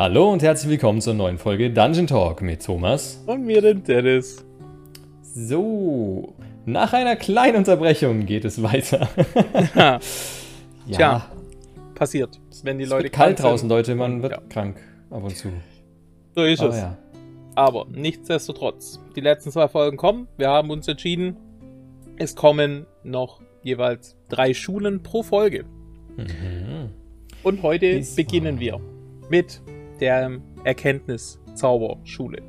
Hallo und herzlich willkommen zur neuen Folge Dungeon Talk mit Thomas. Und mir, den Dennis. So, nach einer kleinen Unterbrechung geht es weiter. ja. Tja, passiert. Wenn die es Leute wird kalt sind. draußen, Leute, man wird Ja. krank ab und zu. So ist Aber es. ja. Aber nichtsdestotrotz, die letzten zwei Folgen kommen. Wir haben uns entschieden, es kommen noch jeweils drei Schulen pro Folge. Mhm. Und heute Diesmal. beginnen wir mit der Erkenntnis-Zauberschule.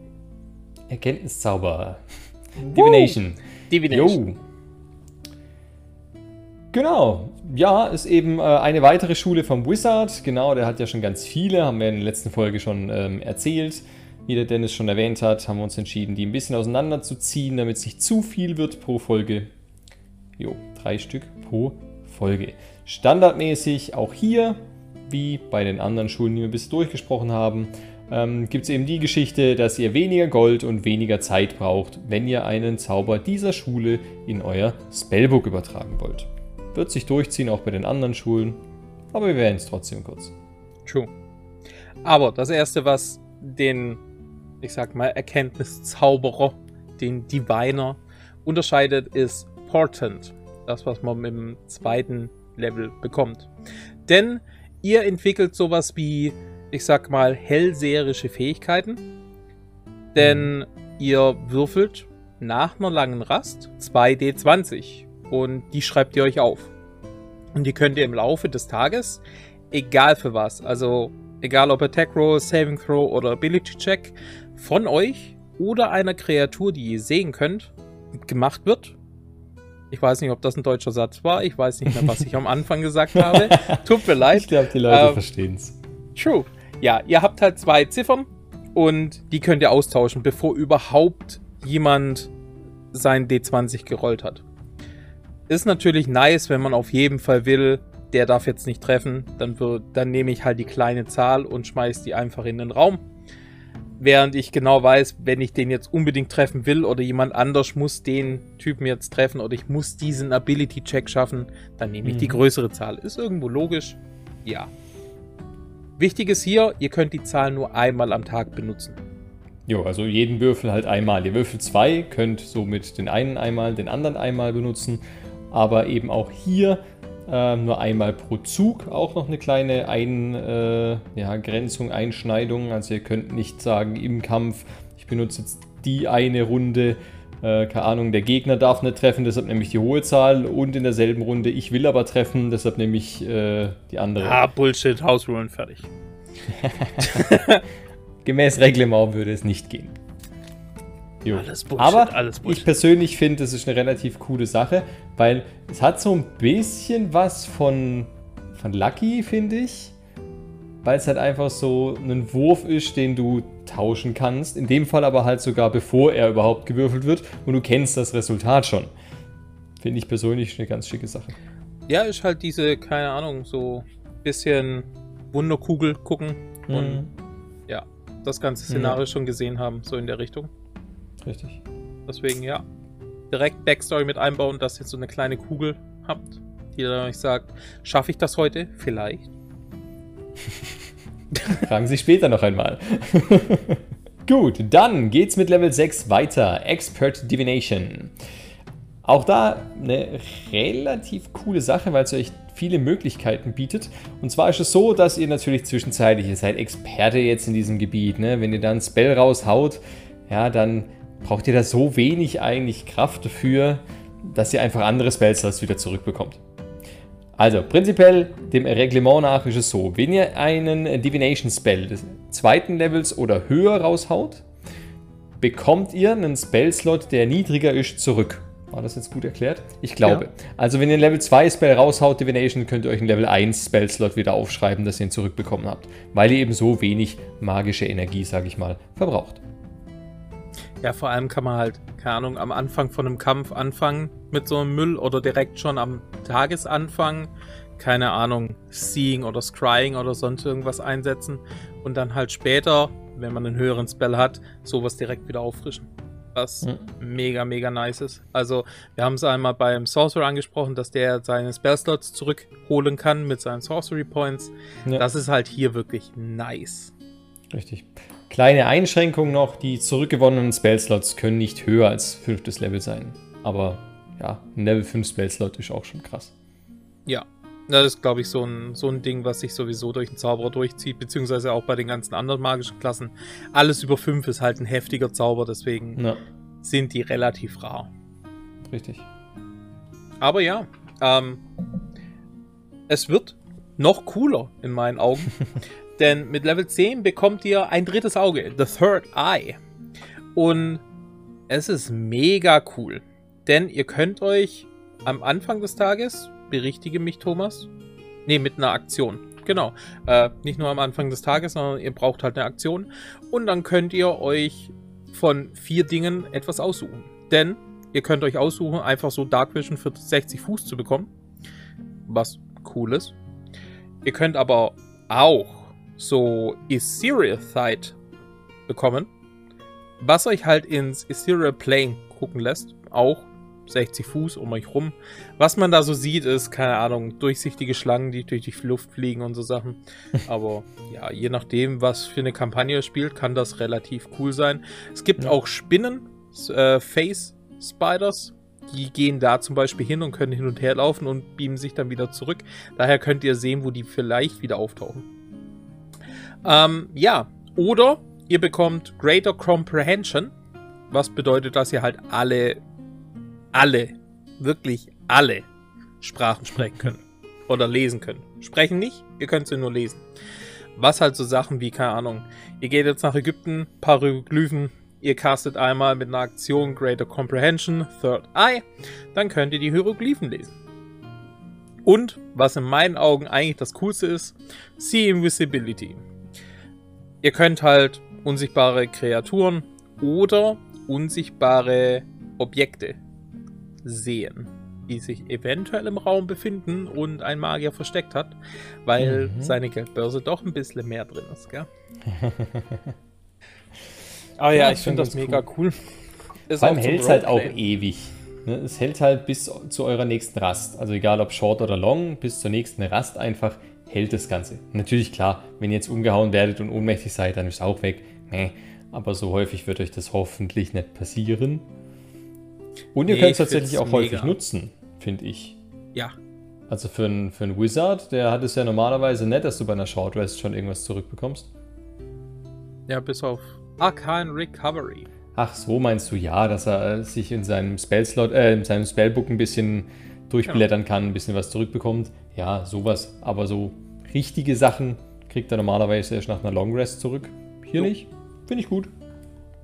Erkenntniszauber. Divination. Divination. Jo. Genau. Ja, ist eben äh, eine weitere Schule vom Wizard. Genau, der hat ja schon ganz viele, haben wir in der letzten Folge schon ähm, erzählt. Wie der Dennis schon erwähnt hat, haben wir uns entschieden, die ein bisschen auseinanderzuziehen, damit es nicht zu viel wird pro Folge. Jo, drei Stück pro Folge. Standardmäßig auch hier, wie bei den anderen Schulen, die wir bis durchgesprochen haben, ähm, gibt es eben die Geschichte, dass ihr weniger Gold und weniger Zeit braucht, wenn ihr einen Zauber dieser Schule in euer Spellbook übertragen wollt. Wird sich durchziehen, auch bei den anderen Schulen, aber wir werden es trotzdem kurz. True. Aber das erste, was den, ich sag mal, Erkenntniszauberer, den Diviner, unterscheidet, ist Portent. Das, was man im zweiten Level bekommt. Denn ihr entwickelt sowas wie, ich sag mal, hellseherische Fähigkeiten. Denn ihr würfelt nach einer langen Rast 2d20 und die schreibt ihr euch auf. Und die könnt ihr im Laufe des Tages, egal für was, also egal ob Attack Roll, Saving Throw oder Ability Check, von euch oder einer Kreatur, die ihr sehen könnt, gemacht wird. Ich weiß nicht, ob das ein deutscher Satz war. Ich weiß nicht mehr, was ich am Anfang gesagt habe. Tut mir leid. Ich glaube, die Leute Ähm, verstehen es. True. Ja, ihr habt halt zwei Ziffern und die könnt ihr austauschen, bevor überhaupt jemand sein D20 gerollt hat. Ist natürlich nice, wenn man auf jeden Fall will, der darf jetzt nicht treffen, dann, wird, dann nehme ich halt die kleine Zahl und schmeiß die einfach in den Raum. Während ich genau weiß, wenn ich den jetzt unbedingt treffen will oder jemand anders muss den Typen jetzt treffen oder ich muss diesen Ability-Check schaffen, dann nehme ich die Mhm. größere Zahl. Ist irgendwo logisch? Ja. Wichtig ist hier, ihr könnt die Zahl nur einmal am Tag benutzen. Jo, also jeden Würfel halt einmal. Ihr würfelt zwei, könnt somit den einen einmal, den anderen einmal benutzen, aber eben auch hier ähm, nur einmal pro Zug. Auch noch eine kleine Ein, äh, ja, Grenzung, Einschneidung. Also ihr könnt nicht sagen im Kampf, ich benutze jetzt die eine Runde. Äh, keine Ahnung, der Gegner darf nicht treffen, deshalb nehme ich die hohe Zahl und in derselben Runde, ich will aber treffen, deshalb nehme ich äh, die andere. Ah, Bullshit, Hausrulen, fertig. Gemäß Reglement würde es nicht gehen. Jo. Alles Bullshit, Aber alles ich Bullshit. persönlich finde, das ist eine relativ coole Sache, weil es hat so ein bisschen was von, von Lucky, finde ich. Weil es halt einfach so ein Wurf ist, den du tauschen kannst. In dem Fall aber halt sogar bevor er überhaupt gewürfelt wird und du kennst das Resultat schon. Finde ich persönlich eine ganz schicke Sache. Ja, ist halt diese, keine Ahnung, so bisschen Wunderkugel gucken und Mhm. ja, das ganze Szenario schon gesehen haben, so in der Richtung. Richtig. Deswegen, ja, direkt Backstory mit einbauen, dass ihr so eine kleine Kugel habt, die dann euch sagt, schaffe ich das heute? Vielleicht. Fragen Sie später noch einmal. Gut, dann geht's mit Level 6 weiter. Expert Divination. Auch da eine relativ coole Sache, weil es euch viele Möglichkeiten bietet. Und zwar ist es so, dass ihr natürlich zwischenzeitlich, ihr seid Experte jetzt in diesem Gebiet. Ne? Wenn ihr dann ein Spell raushaut, ja, dann braucht ihr da so wenig eigentlich Kraft dafür, dass ihr einfach andere Spellslots wieder zurückbekommt. Also, prinzipiell, dem Reglement nach ist es so, wenn ihr einen Divination Spell des zweiten Levels oder höher raushaut, bekommt ihr einen Spellslot, der niedriger ist, zurück. War das jetzt gut erklärt? Ich glaube. Ja. Also, wenn ihr einen Level 2 Spell raushaut, Divination, könnt ihr euch einen Level 1 Spellslot wieder aufschreiben, dass ihr ihn zurückbekommen habt. Weil ihr eben so wenig magische Energie, sage ich mal, verbraucht. Ja, vor allem kann man halt, keine Ahnung, am Anfang von einem Kampf anfangen mit so einem Müll oder direkt schon am Tagesanfang, keine Ahnung, Seeing oder Scrying oder sonst irgendwas einsetzen und dann halt später, wenn man einen höheren Spell hat, sowas direkt wieder auffrischen. Was Mhm. mega, mega nice ist. Also, wir haben es einmal beim Sorcerer angesprochen, dass der seine Spellslots zurückholen kann mit seinen Sorcery Points. Ja. Das ist halt hier wirklich nice. Richtig. Kleine Einschränkung noch, die zurückgewonnenen Spellslots können nicht höher als fünftes Level sein. Aber ja, ein Level 5 Spellslot ist auch schon krass. Ja, das ist, glaube ich, so ein, so ein Ding, was sich sowieso durch den Zauberer durchzieht, beziehungsweise auch bei den ganzen anderen magischen Klassen. Alles über 5 ist halt ein heftiger Zauber, deswegen ja. sind die relativ rar. Richtig. Aber ja, ähm, es wird noch cooler in meinen Augen. denn mit Level 10 bekommt ihr ein drittes Auge, The Third Eye. Und es ist mega cool. Denn ihr könnt euch am Anfang des Tages, berichtige mich Thomas, ne, mit einer Aktion. Genau. Äh, nicht nur am Anfang des Tages, sondern ihr braucht halt eine Aktion. Und dann könnt ihr euch von vier Dingen etwas aussuchen. Denn ihr könnt euch aussuchen, einfach so Dark Vision für 60 Fuß zu bekommen. Was cool ist. Ihr könnt aber auch so Ethereal-Thite bekommen, was euch halt ins Ethereal Plane gucken lässt. Auch 60 Fuß um euch rum. Was man da so sieht, ist, keine Ahnung, durchsichtige Schlangen, die durch die Luft fliegen und so Sachen. Aber ja, je nachdem, was für eine Kampagne ihr spielt, kann das relativ cool sein. Es gibt ja. auch Spinnen, äh, Face Spiders. Die gehen da zum Beispiel hin und können hin und her laufen und beamen sich dann wieder zurück. Daher könnt ihr sehen, wo die vielleicht wieder auftauchen. Ähm, ja, oder ihr bekommt Greater Comprehension, was bedeutet, dass ihr halt alle alle, wirklich alle Sprachen sprechen können. Oder lesen können. Sprechen nicht, ihr könnt sie nur lesen. Was halt so Sachen wie, keine Ahnung, ihr geht jetzt nach Ägypten, paar Hieroglyphen, ihr castet einmal mit einer Aktion Greater Comprehension, Third Eye, dann könnt ihr die Hieroglyphen lesen. Und, was in meinen Augen eigentlich das Coolste ist, See Invisibility. Ihr könnt halt unsichtbare Kreaturen oder unsichtbare Objekte sehen, die sich eventuell im Raum befinden und ein Magier versteckt hat, weil mhm. seine Geldbörse doch ein bisschen mehr drin ist, gell? Aber ja, ja ich finde das mega cool. cool. Vor allem hält es halt auch ewig. Ne? Es hält halt bis zu eurer nächsten Rast. Also egal ob Short oder Long, bis zur nächsten Rast einfach hält das Ganze. Natürlich klar, wenn ihr jetzt umgehauen werdet und ohnmächtig seid, dann ist es auch weg. Nee, aber so häufig wird euch das hoffentlich nicht passieren. Und ihr nee, könnt es tatsächlich auch häufig mega. nutzen, finde ich. Ja. Also für einen für Wizard, der hat es ja normalerweise nicht, dass du bei einer Short Rest schon irgendwas zurückbekommst. Ja, bis auf Arcane Recovery. Ach, so meinst du ja, dass er sich in seinem Spellslot, äh, in seinem Spellbook ein bisschen durchblättern kann, ein bisschen was zurückbekommt. Ja, sowas. Aber so richtige Sachen kriegt er normalerweise erst nach einer Long Rest zurück. Hier jo. nicht. Finde ich gut.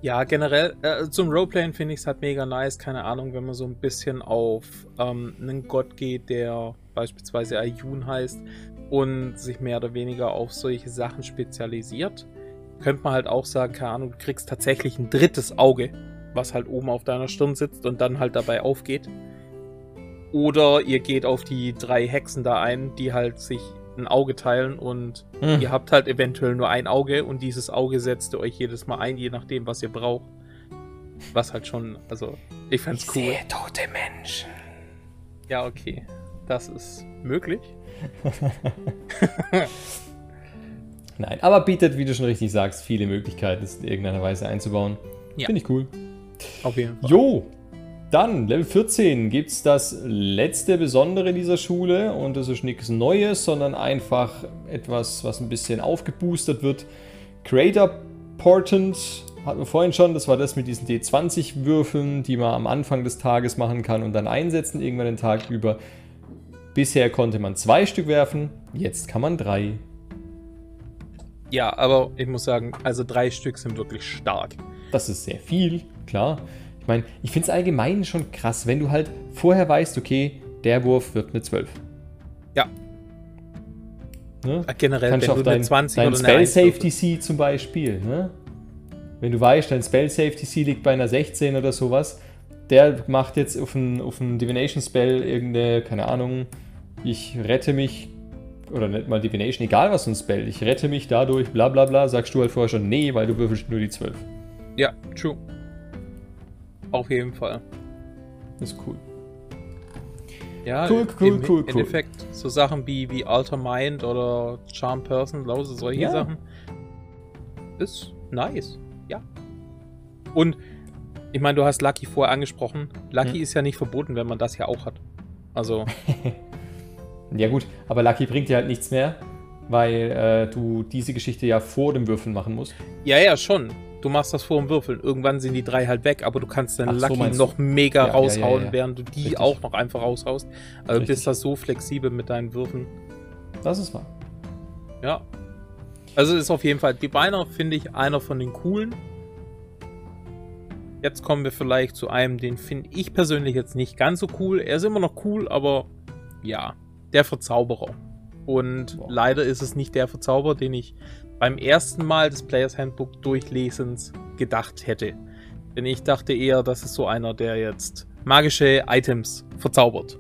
Ja, generell äh, zum Roleplayen finde ich es halt mega nice. Keine Ahnung, wenn man so ein bisschen auf ähm, einen Gott geht, der beispielsweise Ayun heißt und sich mehr oder weniger auf solche Sachen spezialisiert. Könnte man halt auch sagen, keine Ahnung, du kriegst tatsächlich ein drittes Auge, was halt oben auf deiner Stirn sitzt und dann halt dabei aufgeht. Oder ihr geht auf die drei Hexen da ein, die halt sich ein Auge teilen und hm. ihr habt halt eventuell nur ein Auge und dieses Auge setzt ihr euch jedes Mal ein, je nachdem, was ihr braucht. Was halt schon, also, ich fand's ich cool. Sehe tote Menschen. Ja, okay. Das ist möglich. Nein, aber bietet, wie du schon richtig sagst, viele Möglichkeiten, es in irgendeiner Weise einzubauen. Ja. Finde ich cool. Auf jeden Fall. Jo, dann, Level 14, gibt es das letzte Besondere dieser Schule und das ist nichts Neues, sondern einfach etwas, was ein bisschen aufgeboostert wird. Creator Portent hatten wir vorhin schon, das war das mit diesen D20-Würfeln, die man am Anfang des Tages machen kann und dann einsetzen, irgendwann den Tag über. Bisher konnte man zwei Stück werfen, jetzt kann man drei. Ja, aber ich muss sagen, also drei Stück sind wirklich stark. Das ist sehr viel, klar. Ich meine, ich finde es allgemein schon krass, wenn du halt vorher weißt, okay, der Wurf wird eine 12. Ja. Ne? Generell, Kannst wenn du dein, 20 dein oder Spell Safety C zum Beispiel, ne? Wenn du weißt, dein Spell Safety C liegt bei einer 16 oder sowas, der macht jetzt auf einen, auf einen Divination Spell irgendeine, keine Ahnung, ich rette mich, oder nicht mal Divination, egal was für ein Spell, ich rette mich dadurch, bla bla bla, sagst du halt vorher schon nee, weil du würfelst nur die 12. Ja, true. Auf jeden Fall. Das ist cool. Ja, cool, cool, im, cool, im Endeffekt so Sachen wie, wie Alter Mind oder Charm Person, Lose, solche ja. Sachen. ist nice. Ja. Und ich meine, du hast Lucky vorher angesprochen. Lucky hm. ist ja nicht verboten, wenn man das ja auch hat. Also. ja, gut, aber Lucky bringt dir halt nichts mehr, weil äh, du diese Geschichte ja vor dem Würfeln machen musst. Ja, ja, schon. Du machst das vor dem Würfeln. Irgendwann sind die drei halt weg, aber du kannst dann Lucky so noch mega ja, raushauen, ja, ja, während du die Richtig. auch noch einfach raushaust. Also Richtig. bist da so flexibel mit deinen Würfen. Das ist wahr. Ja. Also ist auf jeden Fall, die Beiner finde ich einer von den coolen. Jetzt kommen wir vielleicht zu einem, den finde ich persönlich jetzt nicht ganz so cool. Er ist immer noch cool, aber ja, der Verzauberer. Und Boah. leider ist es nicht der Verzauberer, den ich beim ersten Mal des Players Handbook durchlesens gedacht hätte. Denn ich dachte eher, das ist so einer, der jetzt magische Items verzaubert.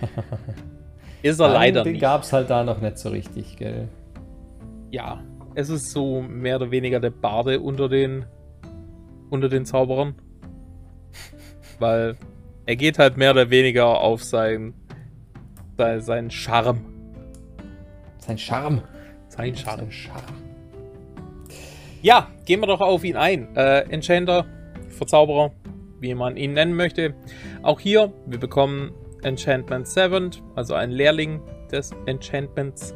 ist er Nein, leider den nicht. Den gab es halt da noch nicht so richtig, gell? Ja, es ist so mehr oder weniger der Barde unter den unter den Zauberern. Weil er geht halt mehr oder weniger auf sein, sein, seinen Charme. Sein Charme. Sein Charme. Sein Charme. Ja, gehen wir doch auf ihn ein. Äh, Enchanter, Verzauberer, wie man ihn nennen möchte. Auch hier, wir bekommen Enchantment 7, also ein Lehrling des Enchantments.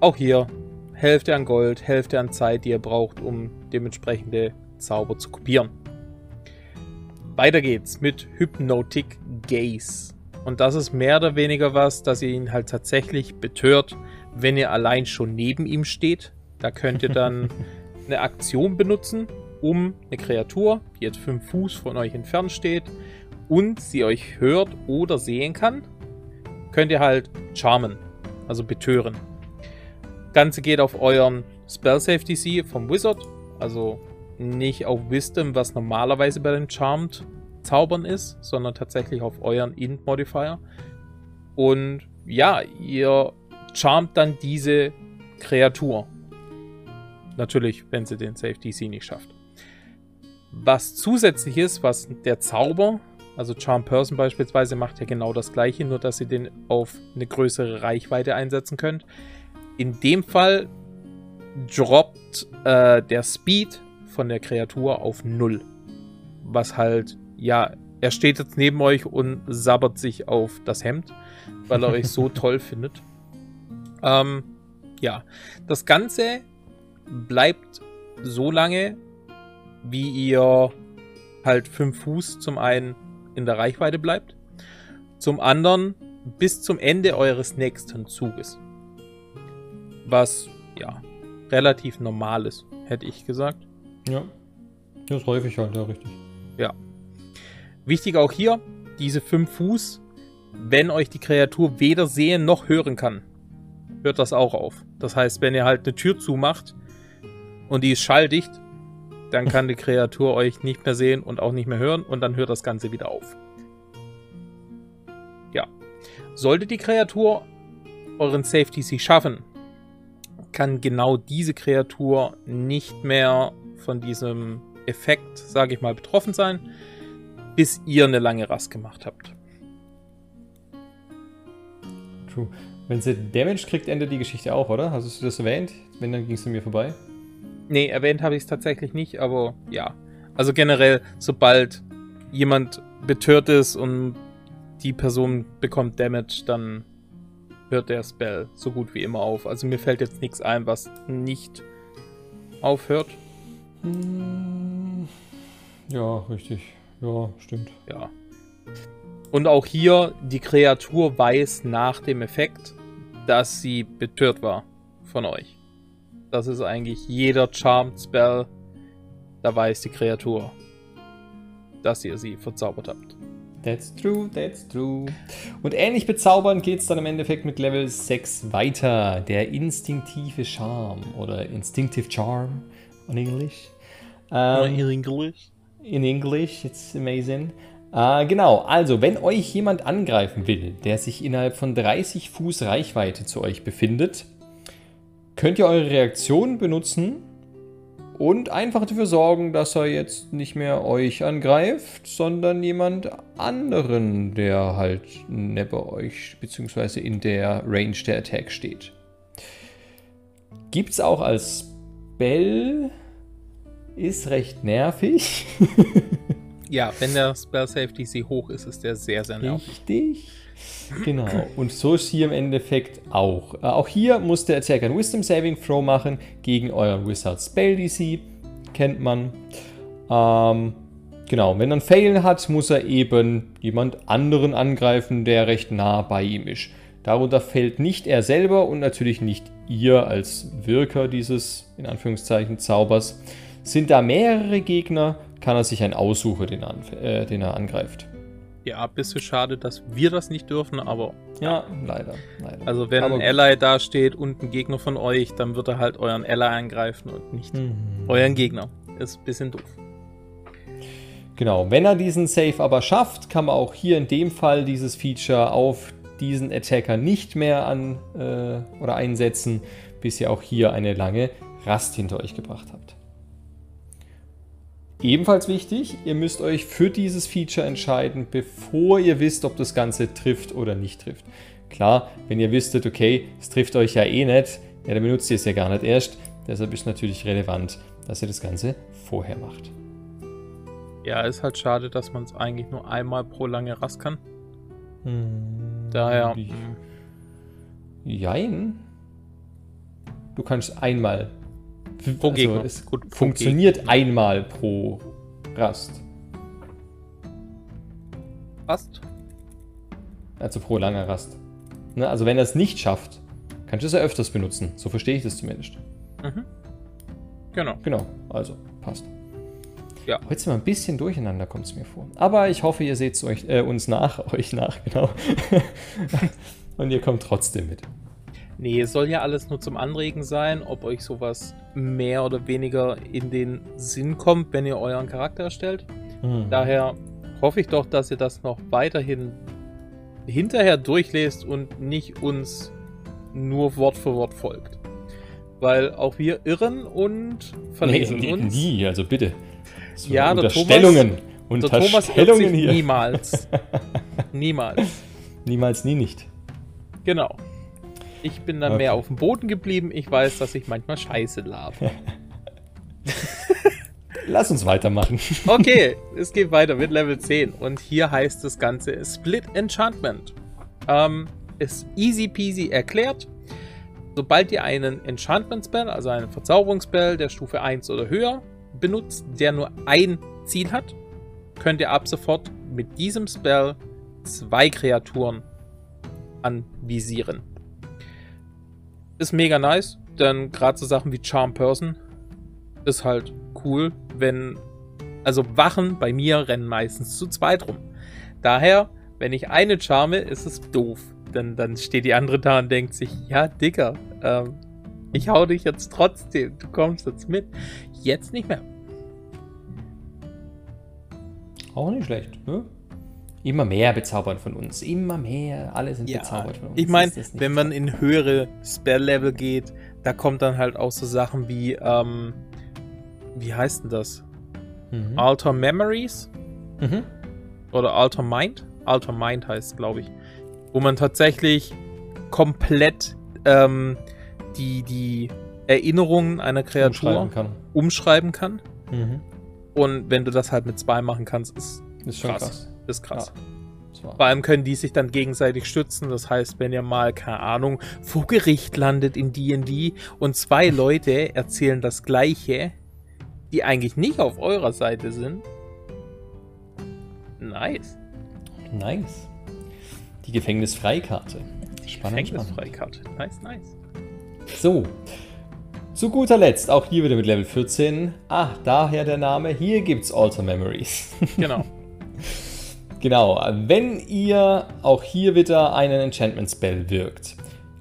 Auch hier Hälfte an Gold, Hälfte an Zeit, die ihr braucht, um dementsprechende Zauber zu kopieren. Weiter geht's mit Hypnotic Gaze. Und das ist mehr oder weniger was, dass ihr ihn halt tatsächlich betört, wenn ihr allein schon neben ihm steht. Da könnt ihr dann eine Aktion benutzen, um eine Kreatur, die jetzt 5 Fuß von euch entfernt steht und sie euch hört oder sehen kann, könnt ihr halt charmen, also betören. Das Ganze geht auf euren Spell Save DC vom Wizard, also nicht auf Wisdom, was normalerweise bei den Charmed Zaubern ist, sondern tatsächlich auf euren Int Modifier. Und ja, ihr charmt dann diese Kreatur. Natürlich, wenn sie den Safe DC nicht schafft. Was zusätzlich ist, was der Zauber, also Charm Person beispielsweise, macht ja genau das gleiche, nur dass ihr den auf eine größere Reichweite einsetzen könnt. In dem Fall droppt äh, der Speed von der Kreatur auf 0. Was halt, ja, er steht jetzt neben euch und sabbert sich auf das Hemd, weil er euch so toll findet. Ähm, ja, das Ganze bleibt so lange, wie ihr halt 5 Fuß zum einen in der Reichweite bleibt, zum anderen bis zum Ende eures nächsten Zuges. Was ja relativ normal ist, hätte ich gesagt. Ja, das ist häufig halt, ja, richtig. Wichtig auch hier, diese 5 Fuß, wenn euch die Kreatur weder sehen noch hören kann, hört das auch auf. Das heißt, wenn ihr halt eine Tür zumacht, und die ist schalldicht, dann kann die Kreatur euch nicht mehr sehen und auch nicht mehr hören und dann hört das Ganze wieder auf. Ja. Sollte die Kreatur euren Safety sich schaffen, kann genau diese Kreatur nicht mehr von diesem Effekt, sage ich mal, betroffen sein, bis ihr eine lange Rast gemacht habt. True. Wenn sie Damage kriegt, endet die Geschichte auch, oder? Hast du das erwähnt? Wenn, dann ging es an mir vorbei. Nee, erwähnt habe ich es tatsächlich nicht, aber ja. Also generell, sobald jemand betört ist und die Person bekommt Damage, dann hört der Spell so gut wie immer auf. Also mir fällt jetzt nichts ein, was nicht aufhört. Hm. Ja, richtig. Ja, stimmt. Ja. Und auch hier, die Kreatur weiß nach dem Effekt, dass sie betört war von euch. Das ist eigentlich jeder Charmed Spell. Da weiß die Kreatur, dass ihr sie verzaubert habt. That's true, that's true. Und ähnlich bezaubern geht es dann im Endeffekt mit Level 6 weiter. Der instinktive Charm oder Instinctive Charm in Englisch. Ähm, in English. In English, it's amazing. Äh, genau, also wenn euch jemand angreifen will, der sich innerhalb von 30 Fuß Reichweite zu euch befindet, könnt ihr eure Reaktion benutzen und einfach dafür sorgen, dass er jetzt nicht mehr euch angreift, sondern jemand anderen, der halt neben euch bzw. in der Range der Attack steht. Gibt es auch als Spell ist recht nervig. Ja, wenn der Spell Save DC hoch ist, ist der sehr, sehr nervig. Richtig. Genau. Und so ist hier im Endeffekt auch. Äh, auch hier muss der Attacker ein Wisdom Saving Throw machen gegen euren Wizard Spell DC. Kennt man. Ähm, genau. Wenn er ein Fail hat, muss er eben jemand anderen angreifen, der recht nah bei ihm ist. Darunter fällt nicht er selber und natürlich nicht ihr als Wirker dieses, in Anführungszeichen, Zaubers. Sind da mehrere Gegner, kann er sich einen aussuchen, den, äh, den er angreift. Ja, bisschen schade, dass wir das nicht dürfen, aber. Ja, leider. leider. Also, wenn aber ein Ally da steht und ein Gegner von euch, dann wird er halt euren Ally angreifen und nicht mhm. euren Gegner. Ist ein bisschen doof. Genau, wenn er diesen Save aber schafft, kann man auch hier in dem Fall dieses Feature auf diesen Attacker nicht mehr an äh, oder einsetzen, bis ihr auch hier eine lange Rast hinter euch gebracht habt. Ebenfalls wichtig, ihr müsst euch für dieses Feature entscheiden, bevor ihr wisst, ob das Ganze trifft oder nicht trifft. Klar, wenn ihr wisstet, okay, es trifft euch ja eh nicht, ja, dann benutzt ihr es ja gar nicht erst. Deshalb ist natürlich relevant, dass ihr das Ganze vorher macht. Ja, ist halt schade, dass man es eigentlich nur einmal pro lange Rast kann. Hm, Daher. Hm. Jein. Du kannst einmal Pro also Gegner. Es Gut, funktioniert Gegner. einmal pro Rast. Rast? Also pro langer Rast. Ne? Also wenn er es nicht schafft, kannst du es ja öfters benutzen. So verstehe ich das zumindest. Mhm. Genau. Genau, also passt. Ja. Heute sind wir ein bisschen durcheinander, kommt es mir vor. Aber ich hoffe, ihr seht euch, äh, uns nach, euch nach, genau. Und ihr kommt trotzdem mit. Nee, es soll ja alles nur zum Anregen sein, ob euch sowas mehr oder weniger in den Sinn kommt, wenn ihr euren Charakter erstellt. Mhm. Daher hoffe ich doch, dass ihr das noch weiterhin hinterher durchlest und nicht uns nur Wort für Wort folgt. Weil auch wir irren und verlesen nee, uns. Nie, also bitte. So ja, Unterstellungen. Der Thomas, Unterstellungen hier. Niemals. niemals. Niemals, nie nicht. Genau. Ich bin dann okay. mehr auf dem Boden geblieben. Ich weiß, dass ich manchmal Scheiße labe. Lass uns weitermachen. okay, es geht weiter mit Level 10. Und hier heißt das Ganze Split Enchantment. Ähm, ist easy peasy erklärt. Sobald ihr einen Enchantment Spell, also einen Verzauberungsspell der Stufe 1 oder höher, benutzt, der nur ein Ziel hat, könnt ihr ab sofort mit diesem Spell zwei Kreaturen anvisieren ist mega nice, denn gerade so Sachen wie Charm Person ist halt cool, wenn. Also Wachen bei mir rennen meistens zu zweit rum. Daher, wenn ich eine charme, ist es doof. Denn dann steht die andere da und denkt sich, ja, Dicker, ähm, ich hau dich jetzt trotzdem, du kommst jetzt mit. Jetzt nicht mehr. Auch nicht schlecht, ne? Immer mehr bezaubern von uns. Immer mehr. Alle sind ja, bezaubert von uns. Ich meine, wenn man in höhere Spell-Level geht, da kommt dann halt auch so Sachen wie, ähm, wie heißt denn das? Mhm. Alter Memories? Mhm. Oder Alter Mind? Alter Mind heißt glaube ich. Wo man tatsächlich komplett ähm, die, die Erinnerungen einer Kreatur umschreiben kann. Umschreiben kann. Mhm. Und wenn du das halt mit zwei machen kannst, ist, ist schon krass. krass. Ist krass. Ja. Vor allem können die sich dann gegenseitig stützen. Das heißt, wenn ihr mal, keine Ahnung, vor Gericht landet in DD und zwei Leute erzählen das Gleiche, die eigentlich nicht auf eurer Seite sind. Nice. Nice. Die Gefängnisfreikarte. Spannend. Gefängnisfreikarte. Nice, nice. So. Zu guter Letzt, auch hier wieder mit Level 14. Ah, daher der Name. Hier gibt's Alter Memories. Genau. Genau, wenn ihr auch hier wieder einen Enchantment Spell wirkt,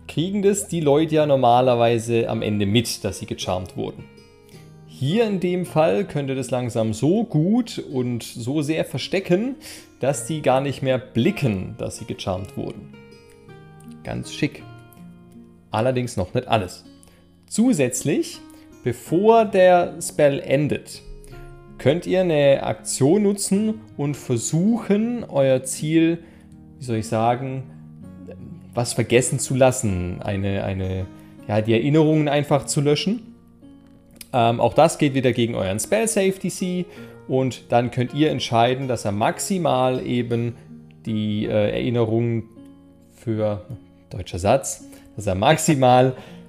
kriegen das die Leute ja normalerweise am Ende mit, dass sie gecharmt wurden. Hier in dem Fall könnt ihr das langsam so gut und so sehr verstecken, dass die gar nicht mehr blicken, dass sie gecharmt wurden. Ganz schick. Allerdings noch nicht alles. Zusätzlich, bevor der Spell endet, könnt ihr eine Aktion nutzen und versuchen, euer Ziel, wie soll ich sagen, was vergessen zu lassen. Eine, eine, ja, die Erinnerungen einfach zu löschen. Ähm, auch das geht wieder gegen euren Spell Save DC und dann könnt ihr entscheiden, dass er maximal eben die äh, Erinnerung für, deutscher Satz, dass er maximal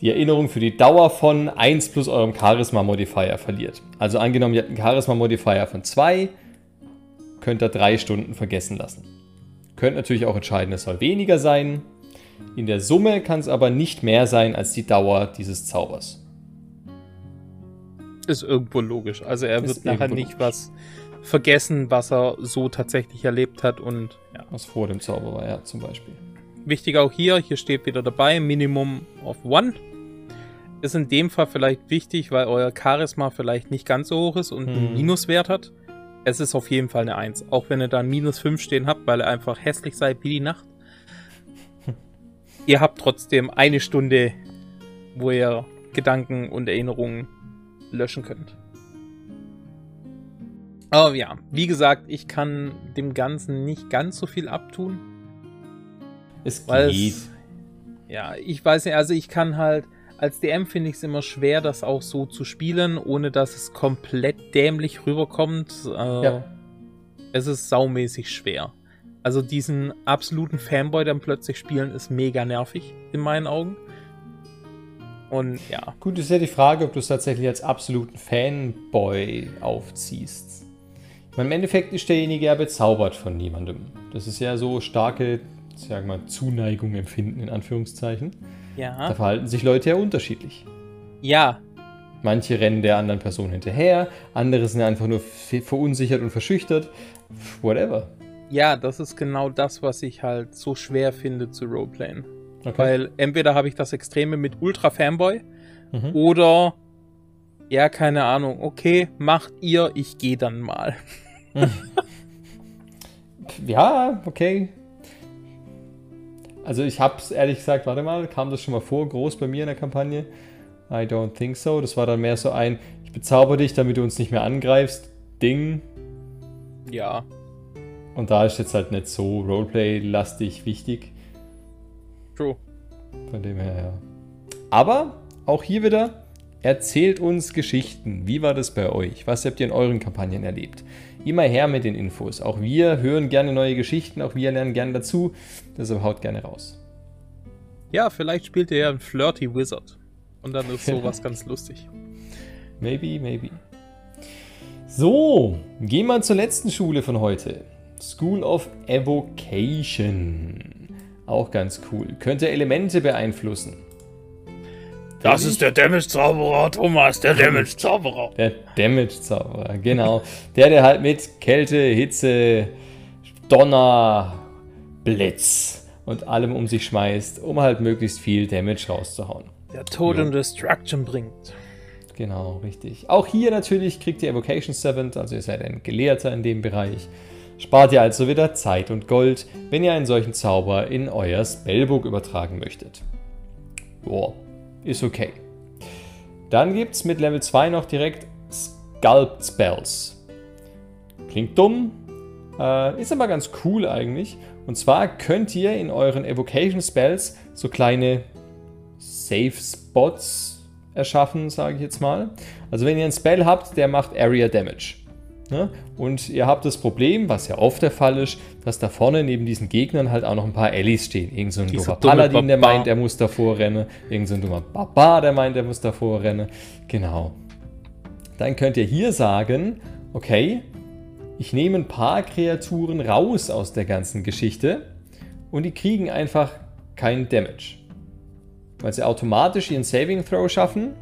die Erinnerung für die Dauer von 1 plus eurem Charisma-Modifier verliert. Also angenommen, ihr habt einen Charisma-Modifier von 2, könnt ihr 3 Stunden vergessen lassen. Könnt natürlich auch entscheiden, es soll weniger sein. In der Summe kann es aber nicht mehr sein als die Dauer dieses Zaubers. Ist irgendwo logisch. Also er wird nachher nicht logisch. was vergessen, was er so tatsächlich erlebt hat. Und ja. Was vor dem Zauber war, ja, zum Beispiel. Wichtig auch hier, hier steht wieder dabei, Minimum of One. Ist in dem Fall vielleicht wichtig, weil euer Charisma vielleicht nicht ganz so hoch ist und einen Hm. Minuswert hat. Es ist auf jeden Fall eine 1. Auch wenn ihr da Minus 5 stehen habt, weil ihr einfach hässlich seid wie die Nacht. ihr habt trotzdem eine Stunde, wo ihr Gedanken und Erinnerungen löschen könnt. Aber ja, wie gesagt, ich kann dem Ganzen nicht ganz so viel abtun. Es Weil geht. es, ja, ich weiß nicht, also ich kann halt, als DM finde ich es immer schwer, das auch so zu spielen, ohne dass es komplett dämlich rüberkommt. Äh, Ja. Es ist saumäßig schwer. Also diesen absoluten Fanboy dann plötzlich spielen, ist mega nervig, in meinen Augen. Und ja, Gut, ist ja die Frage, ob du es tatsächlich als absoluten Fanboy aufziehst. Ich meine, Im Endeffekt ist derjenige ja bezaubert von niemandem. Das ist ja so starke, sag mal, Zuneigung empfinden, in Anführungszeichen. Da ja, verhalten sich Leute ja unterschiedlich. ja, Manche rennen der anderen Person hinterher, andere sind einfach nur verunsichert und verschüchtert. Whatever. ja, das ist genau das, was ich halt so schwer finde zu Roleplayen. Okay. Weil entweder habe ich das Extreme mit Ultra Fanboy Mhm. oder ja, keine Ahnung, okay, macht ihr, ich gehe dann mal. Ja, okay. Also ich hab's ehrlich gesagt, warte mal, kam das schon mal vor, groß bei mir in der Kampagne? I don't think so. Das war dann mehr so ein, ich bezauber dich, damit du uns nicht mehr angreifst, Ding. Ja, Und da ist jetzt halt nicht so Roleplay-lastig wichtig. true. Von dem her, ja. Aber auch hier wieder, erzählt uns Geschichten. Wie war das bei euch? Was habt ihr in euren Kampagnen erlebt? Immer her mit den Infos. Auch wir hören gerne neue Geschichten, auch wir lernen gerne dazu. Deshalb haut gerne raus. Ja, vielleicht spielt ihr ja einen Flirty Wizard. Und dann ist sowas ganz lustig. Maybe, maybe. So, gehen wir zur letzten Schule von heute. School of Evocation. Auch ganz cool. Könnte Elemente beeinflussen. Das ist der Damage-Zauberer, Thomas, der Damage-Zauberer. Der Damage-Zauberer, genau. Der, der halt mit Kälte, Hitze, Donner, Blitz und allem um sich schmeißt, um halt möglichst viel Damage rauszuhauen. Der Tod und Destruction bringt. Genau, richtig. Auch hier natürlich kriegt ihr Evocation Servant, also ihr seid ein Gelehrter in dem Bereich. Spart ihr also wieder Zeit und Gold, wenn ihr einen solchen Zauber in euer Spellbook übertragen möchtet. Boah, ist okay. Dann gibt es mit Level 2 noch direkt Sculpt Spells. Klingt dumm, äh, ist aber ganz cool eigentlich. Und zwar könnt ihr in euren Evocation Spells so kleine Safe Spots erschaffen, sage ich jetzt mal. Also wenn ihr einen Spell habt, der macht Area Damage. Ne? Und ihr habt das Problem, was ja oft der Fall ist, dass da vorne neben diesen Gegnern halt auch noch ein paar Allies stehen. Irgend so ein Dieser doofer dumme Paladin, der Barbar. meint, er muss davor rennen. Irgend so ein dummer Barbar, der meint, er muss davor rennen. Genau. Dann könnt ihr hier sagen, okay, ich nehme ein paar Kreaturen raus aus der ganzen Geschichte und die kriegen einfach keinen Damage. Weil sie automatisch ihren Saving Throw schaffen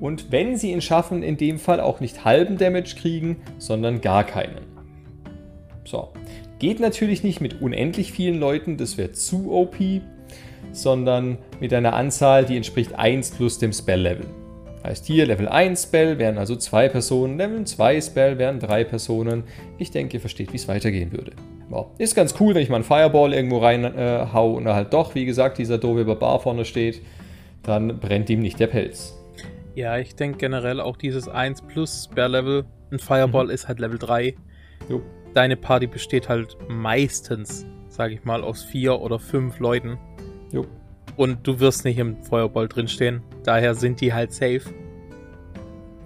und wenn sie ihn schaffen, in dem Fall auch nicht halben Damage kriegen, sondern gar keinen. So. Geht natürlich nicht mit unendlich vielen Leuten, das wäre zu OP, sondern mit einer Anzahl, die entspricht 1 plus dem Spell-Level. Heißt hier Level 1 Spell wären also zwei Personen, Level 2 Spell wären drei Personen. Ich denke, ihr versteht, wie es weitergehen würde. Ja, ist ganz cool, wenn ich mal einen Fireball irgendwo rein äh, und halt doch, wie gesagt, dieser doofe Barbar vorne steht, dann brennt ihm nicht der Pelz. Ja, ich denke generell auch dieses 1 plus Spare-Level. Ein Fireball Mhm. ist halt Level 3. Jo. Deine Party besteht halt meistens, sage ich mal, aus vier oder fünf Leuten. Jo. Und du wirst nicht im Feuerball drinstehen. Daher sind die halt safe.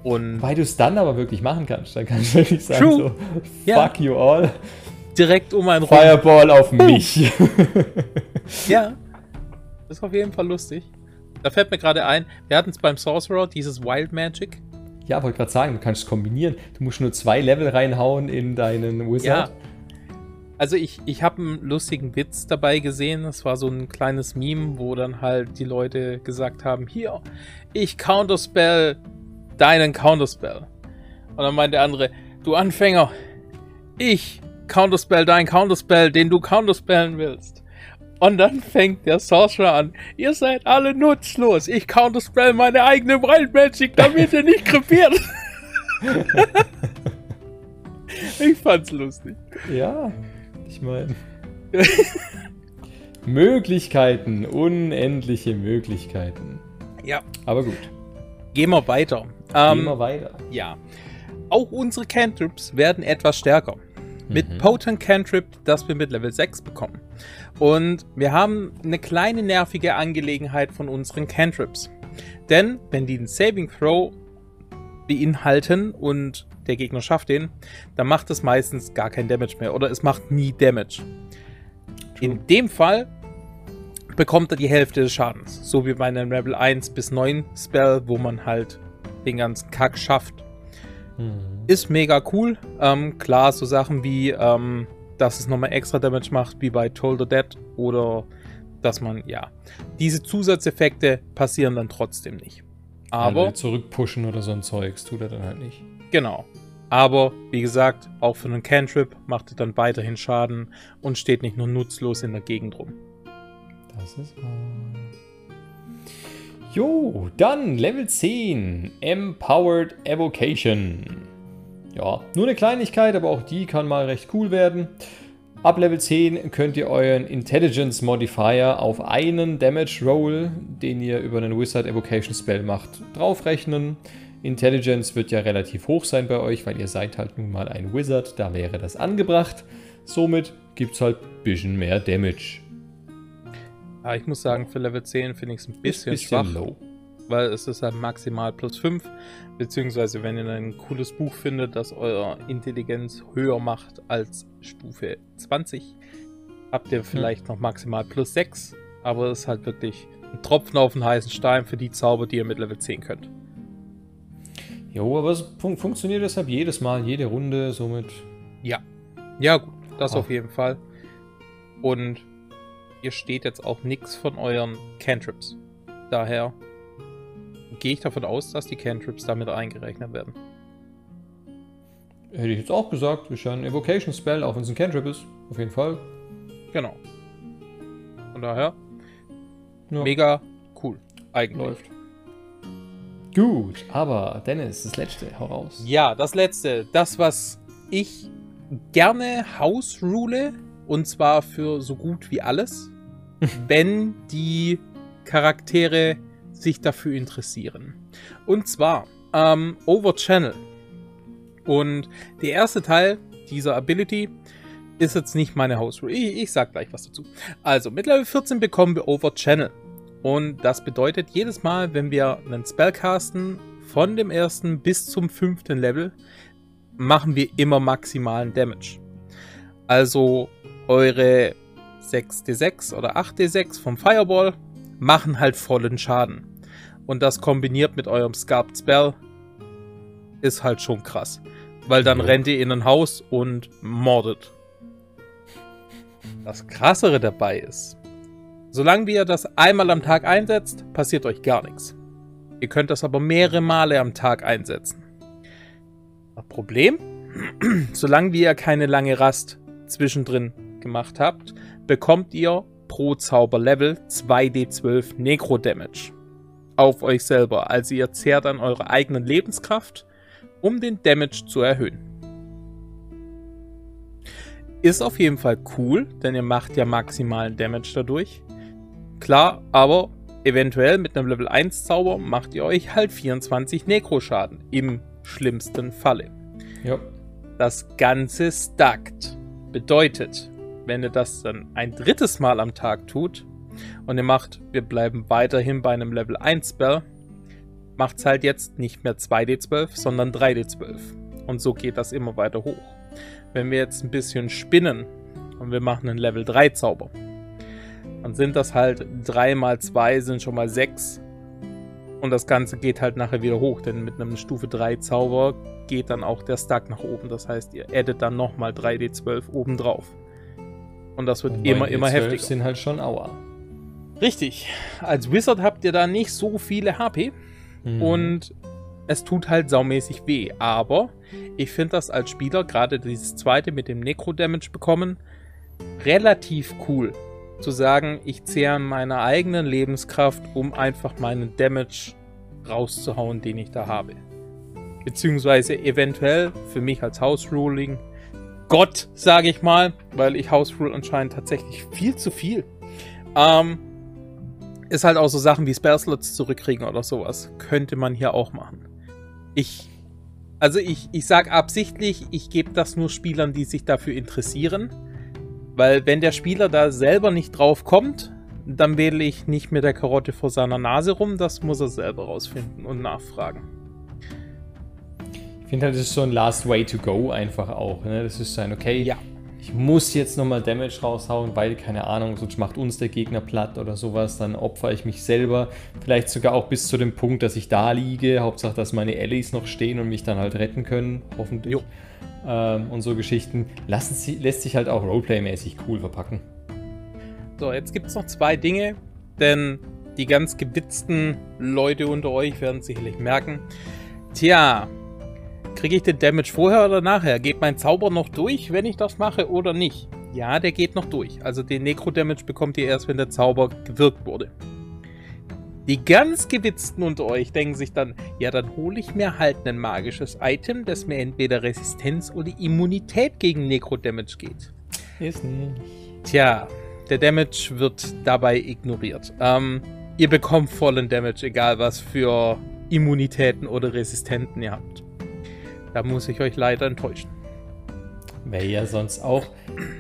Und Weil du es dann aber wirklich machen kannst. Dann kannst du wirklich sagen True. so, fuck Ja. you all, direkt um einen rum. Fireball auf mich. Ja. Das ist auf jeden Fall lustig. Da fällt mir gerade ein, wir hatten es beim Sorcerer, dieses Wild Magic. ja, wollte gerade sagen, du kannst es kombinieren. Du musst nur zwei Level reinhauen in deinen Wizard. Ja. Also ich, ich habe einen lustigen Witz dabei gesehen. Das war so ein kleines Meme, wo dann halt die Leute gesagt haben, hier, ich counterspell deinen Counterspell. Und dann meint der andere, du Anfänger, ich counterspell deinen Counterspell, den du counterspellen willst. Und dann fängt der Sorcerer an, ihr seid alle nutzlos. Ich counterspell meine eigene Wild Magic, damit ihr nicht krepiert. ich fand's lustig. Ja, ich meine. Möglichkeiten, unendliche Möglichkeiten. Ja. Aber gut, Gehen wir weiter. gehen Ähm, wir weiter. ja. Auch unsere Cantrips werden etwas stärker. Mit Mhm. Potent Cantrip, das wir mit Level 6 bekommen. Und wir haben eine kleine nervige Angelegenheit von unseren Cantrips. Denn wenn die einen Saving Throw beinhalten und der Gegner schafft den, dann macht es meistens gar kein Damage mehr oder es macht nie Damage. In dem Fall bekommt er die Hälfte des Schadens. So wie bei einem Level 1 bis 9 Spell, wo man halt den ganzen Kack schafft. Mhm. Ist mega cool. Ähm, klar, so Sachen wie, ähm, dass es nochmal extra Damage macht, wie bei Toll the Dead oder dass man, ja, diese Zusatzeffekte passieren dann trotzdem nicht. Aber, Also zurückpushen oder so ein Zeugs tut er dann halt nicht. genau. Aber, wie gesagt, auch für einen Cantrip macht er dann weiterhin Schaden und steht nicht nur nutzlos in der Gegend rum. Das ist wahr. Jo, dann Level 10. Empowered Evocation. Ja, nur eine Kleinigkeit, aber auch die kann mal recht cool werden. Ab Level 10 könnt ihr euren Intelligence Modifier auf einen Damage Roll, den ihr über einen Wizard Evocation Spell macht, draufrechnen. Intelligence wird ja relativ hoch sein bei euch, weil ihr seid halt nun mal ein Wizard, da wäre das angebracht. Somit gibt es halt ein bisschen mehr Damage. Aber ich muss sagen, für Level 10 finde ich es ein Ist bisschen, schwach. low. Weil es ist halt maximal plus 5, beziehungsweise wenn ihr ein cooles Buch findet, das eure Intelligenz höher macht als Stufe 20, habt ihr vielleicht noch maximal plus 6, aber es ist halt wirklich ein Tropfen auf den heißen Stein für die Zauber, die ihr mit Level 10 könnt. Jo, aber es fun funktioniert deshalb jedes Mal, jede Runde, somit. Ja. Ja, gut, das Ah. auf jeden Fall. Und ihr steht jetzt auch nichts von euren Cantrips. Daher gehe ich davon aus, dass die Cantrips damit eingerechnet werden. Hätte ich jetzt auch gesagt, ist ja ein Evocation Spell, auch wenn es ein Cantrip ist. Auf jeden Fall. Genau. Von daher, Ja, mega cool. Eigentlich. läuft. Gut, aber Dennis, das letzte, hau raus. Ja, das letzte. Das, was ich gerne hausrule. Und zwar für so gut wie alles. wenn die Charaktere sich dafür interessieren. Und zwar ähm, Over Channel. Und der erste Teil dieser Ability ist jetzt nicht meine Hausrule. Ich, ich sag gleich was dazu. Also, mit Level 14 bekommen wir Over Channel. Und das bedeutet, jedes Mal, wenn wir einen Spell casten, von dem ersten bis zum fünften Level, machen wir immer maximalen Damage. Also, eure 6d6 oder 8d6 vom Fireball machen halt vollen Schaden. Und das kombiniert mit eurem Scarped Spell ist halt schon krass. Weil dann Jo. rennt ihr in ein Haus und mordet. Das Krassere dabei ist, solange ihr das einmal am Tag einsetzt, passiert euch gar nichts. Ihr könnt das aber mehrere Male am Tag einsetzen. Das Problem, solange ihr keine lange Rast zwischendrin gemacht habt, bekommt ihr pro Zauberlevel 2d12 Necro Damage auf euch selber. Also ihr zehrt an eurer eigenen Lebenskraft, um den Damage zu erhöhen. Ist auf jeden Fall cool, denn ihr macht ja maximalen Damage dadurch. Klar, aber eventuell mit einem Level 1 Zauber macht ihr euch halt 24 Necro-Schaden. Im schlimmsten Falle. Ja. Das Ganze stackt. Bedeutet, wenn ihr das dann ein drittes Mal am Tag tut und ihr macht, wir bleiben weiterhin bei einem Level 1 Spell, macht es halt jetzt nicht mehr 2d12, sondern 3d12. Und so geht das immer weiter hoch. Wenn wir jetzt ein bisschen spinnen und wir machen einen Level 3 Zauber, dann sind das halt 3 mal 2 sind schon mal 6. Und das Ganze geht halt nachher wieder hoch, denn mit einem Stufe 3 Zauber geht dann auch der Stack nach oben. Das heißt, ihr addet dann nochmal 3d12 oben drauf. Und das wird und immer, immer heftiger. sind halt schon Aua. Richtig. Als Wizard habt ihr da nicht so viele HP. Mhm. Und es tut halt saumäßig weh. Aber ich finde das als Spieler, gerade dieses zweite mit dem Necro-Damage bekommen, relativ cool zu sagen, ich zehre an meiner eigenen Lebenskraft, um einfach meinen Damage rauszuhauen, den ich da habe. Beziehungsweise eventuell für mich als House Ruling Gott, sage ich mal, weil ich House Rule anscheinend tatsächlich viel zu viel. Ähm, ist halt auch so Sachen wie Spellslots zurückkriegen oder sowas. Könnte man hier auch machen. Ich, also ich, ich sag absichtlich, ich gebe das nur Spielern, die sich dafür interessieren weil wenn der Spieler da selber nicht drauf kommt, dann wähle ich nicht mit der Karotte vor seiner Nase rum. Das muss er selber rausfinden und nachfragen. Ich finde halt, das ist so ein Last Way to Go einfach auch. Ne? Das ist so ein, okay, ja. Ich muss jetzt nochmal Damage raushauen, weil, keine Ahnung, sonst macht uns der Gegner platt oder sowas. Dann opfere ich mich selber. Vielleicht sogar auch bis zu dem Punkt, dass ich da liege. Hauptsache, dass meine Allies noch stehen und mich dann halt retten können, hoffentlich. Ähm, und so Geschichten, lassen sie, lässt sich halt auch Roleplay-mäßig cool verpacken. So, jetzt gibt es noch zwei Dinge, denn die ganz gewitzten Leute unter euch werden sicherlich merken. Tja, kriege ich den Damage vorher oder nachher? Geht mein Zauber noch durch, wenn ich das mache oder nicht? Ja, der geht noch durch. Also den Necro-Damage bekommt ihr erst, wenn der Zauber gewirkt wurde. Die ganz Gewitzten unter euch denken sich dann, ja, dann hole ich mir halt ein magisches Item, das mir entweder Resistenz oder Immunität gegen Necro-Damage geht. Ist nicht. Tja, der Damage wird dabei ignoriert. Ähm, ihr bekommt vollen Damage, egal was für Immunitäten oder Resistenten ihr habt. Da muss ich euch leider enttäuschen. Wäre ja sonst auch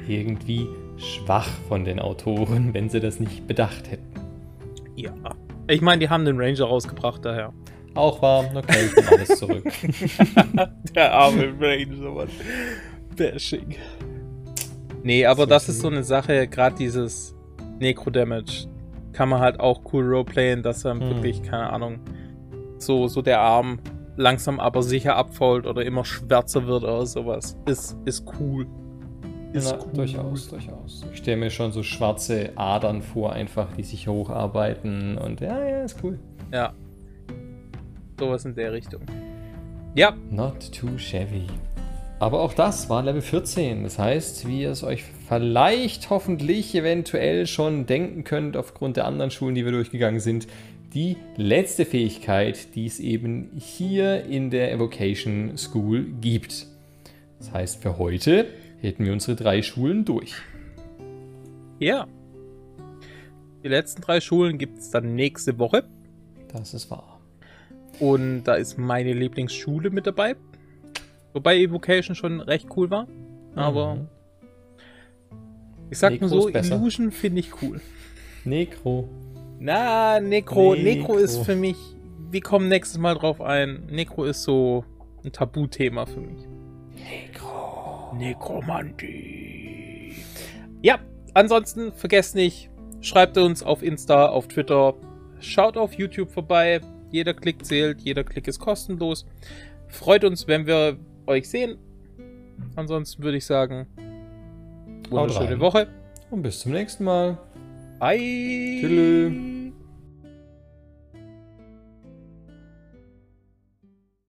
irgendwie schwach von den Autoren, wenn sie das nicht bedacht hätten. Ja. Ich meine, die haben den Ranger rausgebracht, daher. Auch warm, okay, ich nehme alles zurück. Der arme Ranger, Mann. Bashing. Nee, aber so das ist so eine Sache, gerade dieses Necro-Damage kann man halt auch cool roleplayen, dass er hm. wirklich, keine Ahnung, so, so der Arm langsam aber sicher abfault oder immer schwärzer wird oder sowas. Ist, ist cool. Ist Na, cool. Durchaus, durchaus. Ich stelle mir schon so schwarze Adern vor, einfach, die sich hocharbeiten und ja, ja, ist cool. Ja. Sowas in der Richtung. Ja. Not too shabby. Aber auch das war Level 14. Das heißt, wie ihr es euch vielleicht, hoffentlich, eventuell schon denken könnt, aufgrund der anderen Schulen, die wir durchgegangen sind, die letzte Fähigkeit, die es eben hier in der Evocation School gibt. Das heißt, für heute hätten wir unsere drei Schulen durch. Ja. Die letzten drei Schulen gibt es dann nächste Woche. Das ist wahr. Und da ist meine Lieblingsschule mit dabei. Wobei Evocation schon recht cool war. Aber mhm. Ich sag Necro mal so, Illusion finde ich cool. Necro. Na, Necro, Necro. Necro ist für mich, wir kommen nächstes Mal drauf ein. Necro ist so ein Tabuthema für mich. Necro. Nekromantie. Ja, ansonsten vergesst nicht, schreibt uns auf Insta, auf Twitter, schaut auf YouTube vorbei. Jeder Klick zählt, jeder Klick ist kostenlos. Freut uns, wenn wir euch sehen. Ansonsten würde ich sagen, wunderschöne Woche. Und bis zum nächsten Mal. Bye. Tschüss.